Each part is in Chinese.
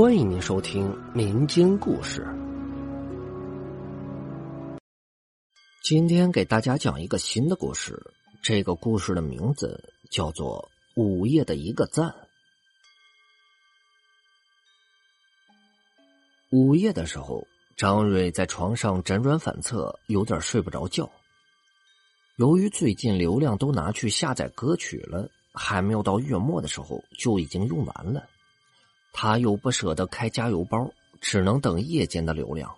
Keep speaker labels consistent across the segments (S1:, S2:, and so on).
S1: 欢迎您收听民间故事。今天给大家讲一个新的故事，这个故事的名字叫做《午夜的一个赞》。午夜的时候，张瑞在床上辗转反侧，有点睡不着觉。由于最近流量都拿去下载歌曲了，还没有到月末的时候就已经用完了。他又不舍得开加油包，只能等夜间的流量。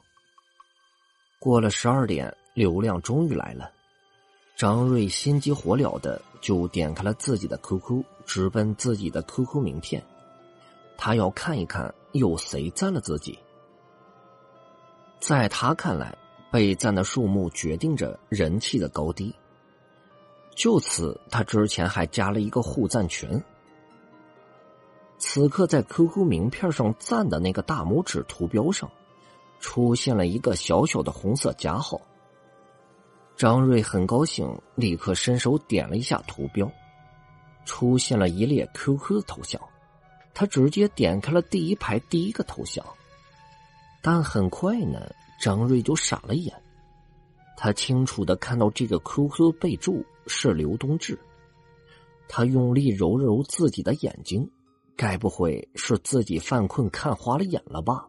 S1: 过了十二点，流量终于来了。张瑞心急火燎的就点开了自己的 QQ，直奔自己的 QQ 名片。他要看一看有谁赞了自己。在他看来，被赞的数目决定着人气的高低。就此，他之前还加了一个互赞群。此刻，在 QQ 名片上赞的那个大拇指图标上，出现了一个小小的红色加号。张瑞很高兴，立刻伸手点了一下图标，出现了一列 QQ 头像。他直接点开了第一排第一个头像，但很快呢，张瑞就傻了眼。他清楚的看到这个 QQ 备注是刘东志，他用力揉了揉自己的眼睛。该不会是自己犯困看花了眼了吧？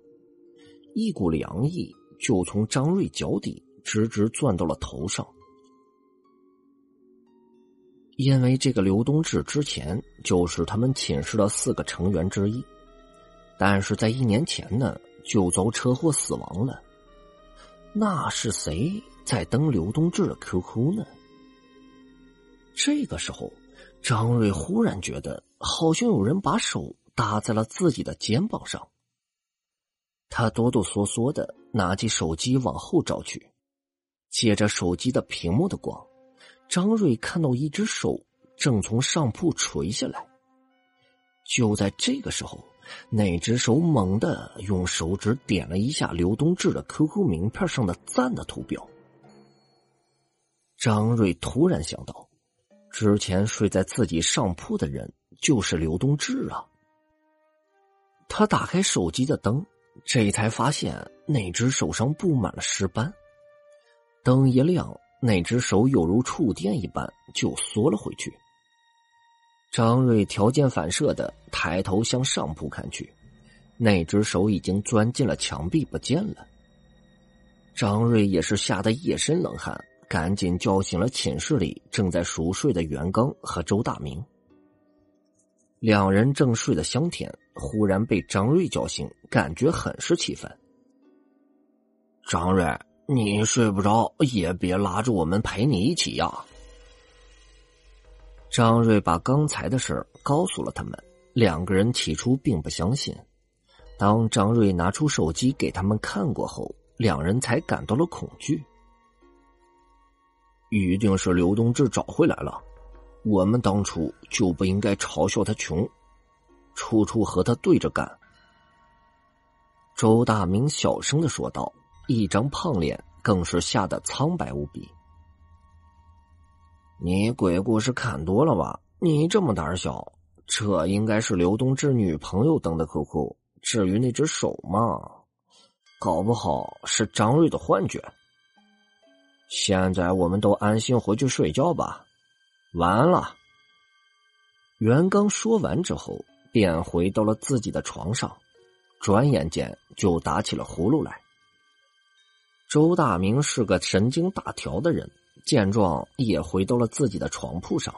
S1: 一股凉意就从张瑞脚底直直钻到了头上。因为这个刘东志之前就是他们寝室的四个成员之一，但是在一年前呢就遭车祸死亡了。那是谁在登刘东志的 QQ 呢？这个时候。张瑞忽然觉得，好像有人把手搭在了自己的肩膀上。他哆哆嗦嗦的拿起手机往后找去，借着手机的屏幕的光，张瑞看到一只手正从上铺垂下来。就在这个时候，那只手猛地用手指点了一下刘东志的 QQ 名片上的赞的图标。张瑞突然想到。之前睡在自己上铺的人就是刘东志啊！他打开手机的灯，这才发现那只手上布满了尸斑。灯一亮，那只手有如触电一般就缩了回去。张瑞条件反射的抬头向上铺看去，那只手已经钻进了墙壁不见了。张瑞也是吓得一身冷汗。赶紧叫醒了寝室里正在熟睡的袁刚和周大明。两人正睡得香甜，忽然被张瑞叫醒，感觉很是气愤。张瑞，你睡不着也别拉着我们陪你一起呀！张瑞把刚才的事告诉了他们，两个人起初并不相信。当张瑞拿出手机给他们看过后，两人才感到了恐惧。一定是刘东志找回来了，我们当初就不应该嘲笑他穷，处处和他对着干。周大明小声的说道，一张胖脸更是吓得苍白无比。你鬼故事看多了吧？你这么胆小，这应该是刘东志女朋友登的 QQ。至于那只手嘛，搞不好是张瑞的幻觉。现在我们都安心回去睡觉吧，完了。袁刚说完之后，便回到了自己的床上，转眼间就打起了呼噜来。周大明是个神经大条的人，见状也回到了自己的床铺上。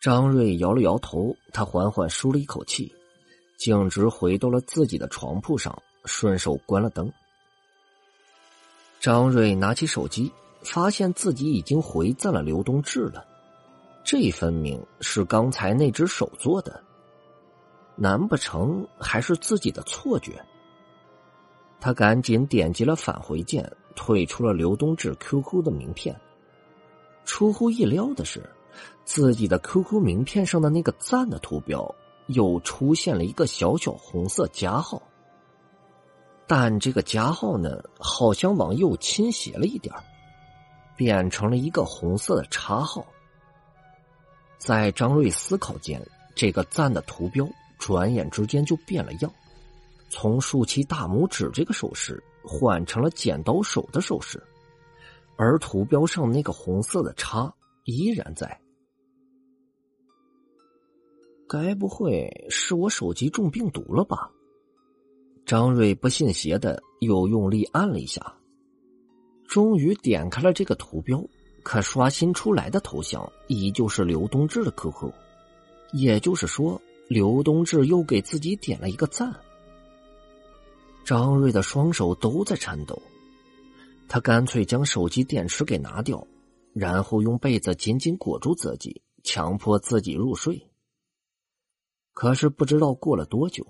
S1: 张瑞摇了摇头，他缓缓舒了一口气，径直回到了自己的床铺上，顺手关了灯。张瑞拿起手机，发现自己已经回赞了刘东志了。这分明是刚才那只手做的，难不成还是自己的错觉？他赶紧点击了返回键，退出了刘东志 QQ 的名片。出乎意料的是，自己的 QQ 名片上的那个赞的图标又出现了一个小小红色加号。但这个加号呢，好像往右倾斜了一点变成了一个红色的叉号。在张瑞思考间，这个赞的图标转眼之间就变了样，从竖起大拇指这个手势换成了剪刀手的手势，而图标上那个红色的叉依然在。该不会是我手机中病毒了吧？张瑞不信邪的又用力按了一下，终于点开了这个图标。可刷新出来的头像依旧是刘东志的 QQ，也就是说，刘东志又给自己点了一个赞。张瑞的双手都在颤抖，他干脆将手机电池给拿掉，然后用被子紧紧裹住自己，强迫自己入睡。可是不知道过了多久，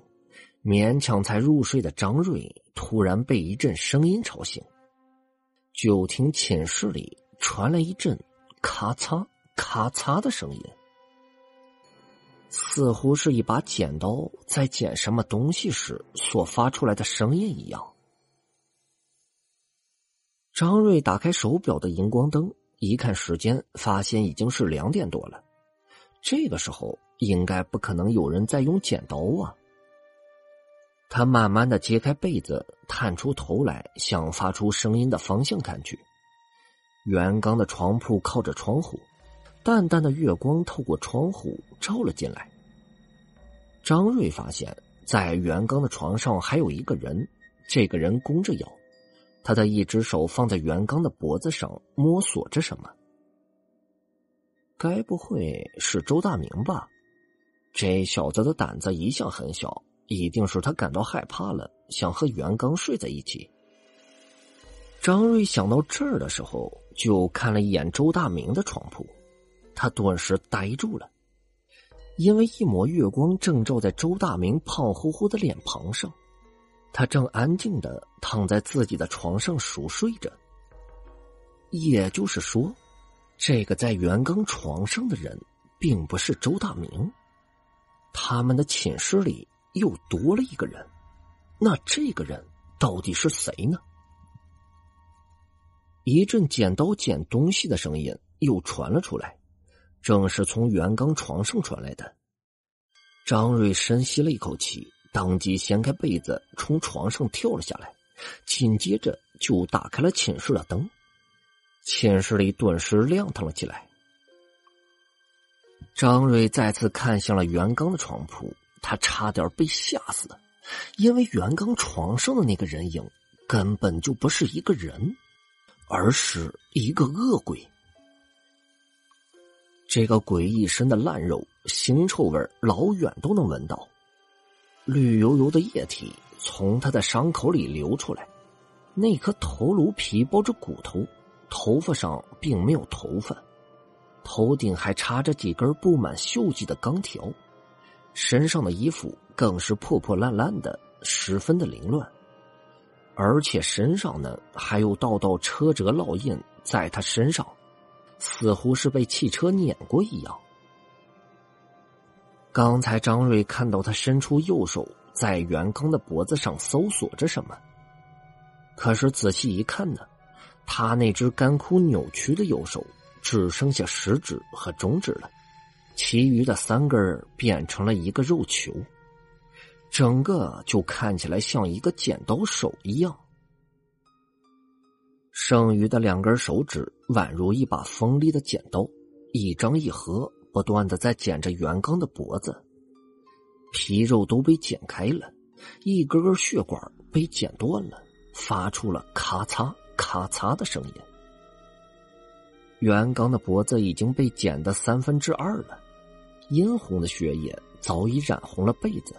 S1: 勉强才入睡的张瑞突然被一阵声音吵醒，就听寝室里。传来一阵咔嚓咔嚓的声音，似乎是一把剪刀在剪什么东西时所发出来的声音一样。张瑞打开手表的荧光灯，一看时间，发现已经是两点多了。这个时候应该不可能有人在用剪刀啊。他慢慢的揭开被子，探出头来，向发出声音的方向看去。袁刚的床铺靠着窗户，淡淡的月光透过窗户照了进来。张瑞发现，在袁刚的床上还有一个人，这个人弓着腰，他的一只手放在袁刚的脖子上摸索着什么。该不会是周大明吧？这小子的胆子一向很小，一定是他感到害怕了，想和袁刚睡在一起。张瑞想到这儿的时候。就看了一眼周大明的床铺，他顿时呆住了，因为一抹月光正照在周大明胖乎乎的脸庞上，他正安静的躺在自己的床上熟睡着。也就是说，这个在袁刚床上的人并不是周大明，他们的寝室里又多了一个人，那这个人到底是谁呢？一阵剪刀剪东西的声音又传了出来，正是从袁刚床上传来的。张瑞深吸了一口气，当即掀开被子，从床上跳了下来，紧接着就打开了寝室的灯。寝室里顿时亮堂了起来。张瑞再次看向了袁刚的床铺，他差点被吓死，因为袁刚床上的那个人影根本就不是一个人。而是一个恶鬼。这个鬼一身的烂肉，腥臭味老远都能闻到。绿油油的液体从他的伤口里流出来。那颗头颅皮包着骨头，头发上并没有头发，头顶还插着几根布满锈迹的钢条，身上的衣服更是破破烂烂的，十分的凌乱。而且身上呢还有道道车辙烙印，在他身上，似乎是被汽车碾过一样。刚才张瑞看到他伸出右手在袁刚的脖子上搜索着什么，可是仔细一看呢，他那只干枯扭曲的右手只剩下食指和中指了，其余的三根变成了一个肉球。整个就看起来像一个剪刀手一样，剩余的两根手指宛如一把锋利的剪刀，一张一合，不断的在剪着袁刚的脖子，皮肉都被剪开了，一根根血管被剪断了，发出了咔嚓咔嚓的声音。袁刚的脖子已经被剪得三分之二了，殷红的血液早已染红了被子。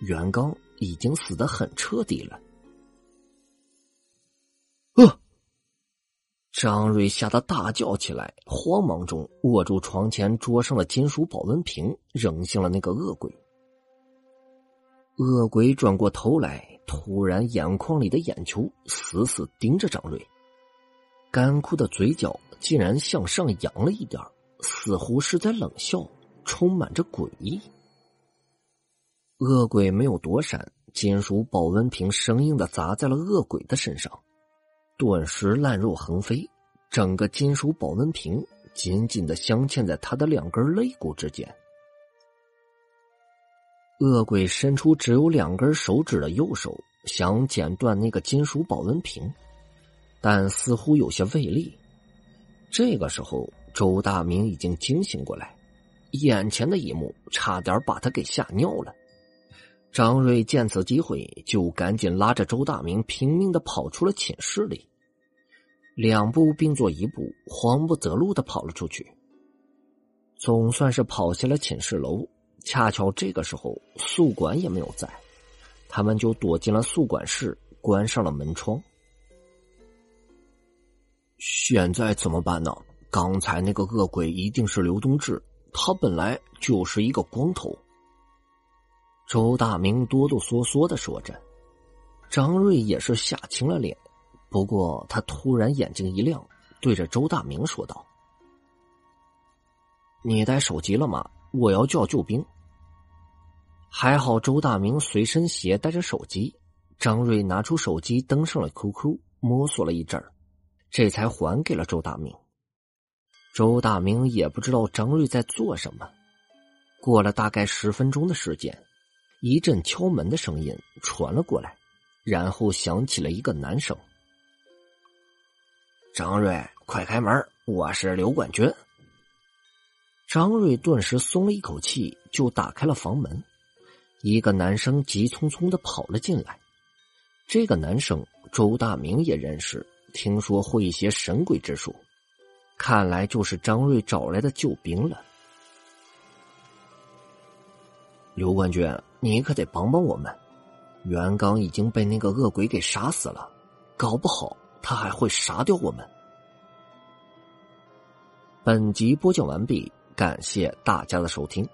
S1: 袁刚已经死得很彻底了。呃，张瑞吓得大叫起来，慌忙中握住床前桌上的金属保温瓶，扔向了那个恶鬼。恶鬼转过头来，突然眼眶里的眼球死死盯着张瑞，干枯的嘴角竟然向上扬了一点，似乎是在冷笑，充满着诡异。恶鬼没有躲闪，金属保温瓶生硬的砸在了恶鬼的身上，顿时烂肉横飞，整个金属保温瓶紧紧的镶嵌在他的两根肋骨之间。恶鬼伸出只有两根手指的右手，想剪断那个金属保温瓶，但似乎有些费力。这个时候，周大明已经惊醒过来，眼前的一幕差点把他给吓尿了。张瑞见此机会，就赶紧拉着周大明拼命的跑出了寝室里，两步并作一步，慌不择路的跑了出去。总算是跑下了寝室楼，恰巧这个时候宿管也没有在，他们就躲进了宿管室，关上了门窗。现在怎么办呢？刚才那个恶鬼一定是刘东志，他本来就是一个光头。周大明哆哆嗦嗦的说着，张瑞也是吓青了脸。不过他突然眼睛一亮，对着周大明说道：“你带手机了吗？我要叫救兵。”还好周大明随身携带着手机，张瑞拿出手机登上了 QQ，摸索了一阵儿。这才还给了周大明。周大明也不知道张瑞在做什么。过了大概十分钟的时间，一阵敲门的声音传了过来，然后响起了一个男声：“张瑞，快开门，我是刘冠军。”张瑞顿时松了一口气，就打开了房门。一个男生急匆匆的跑了进来。这个男生周大明也认识。听说会一些神鬼之术，看来就是张瑞找来的救兵了。刘冠军，你可得帮帮我们！袁刚已经被那个恶鬼给杀死了，搞不好他还会杀掉我们。本集播讲完毕，感谢大家的收听。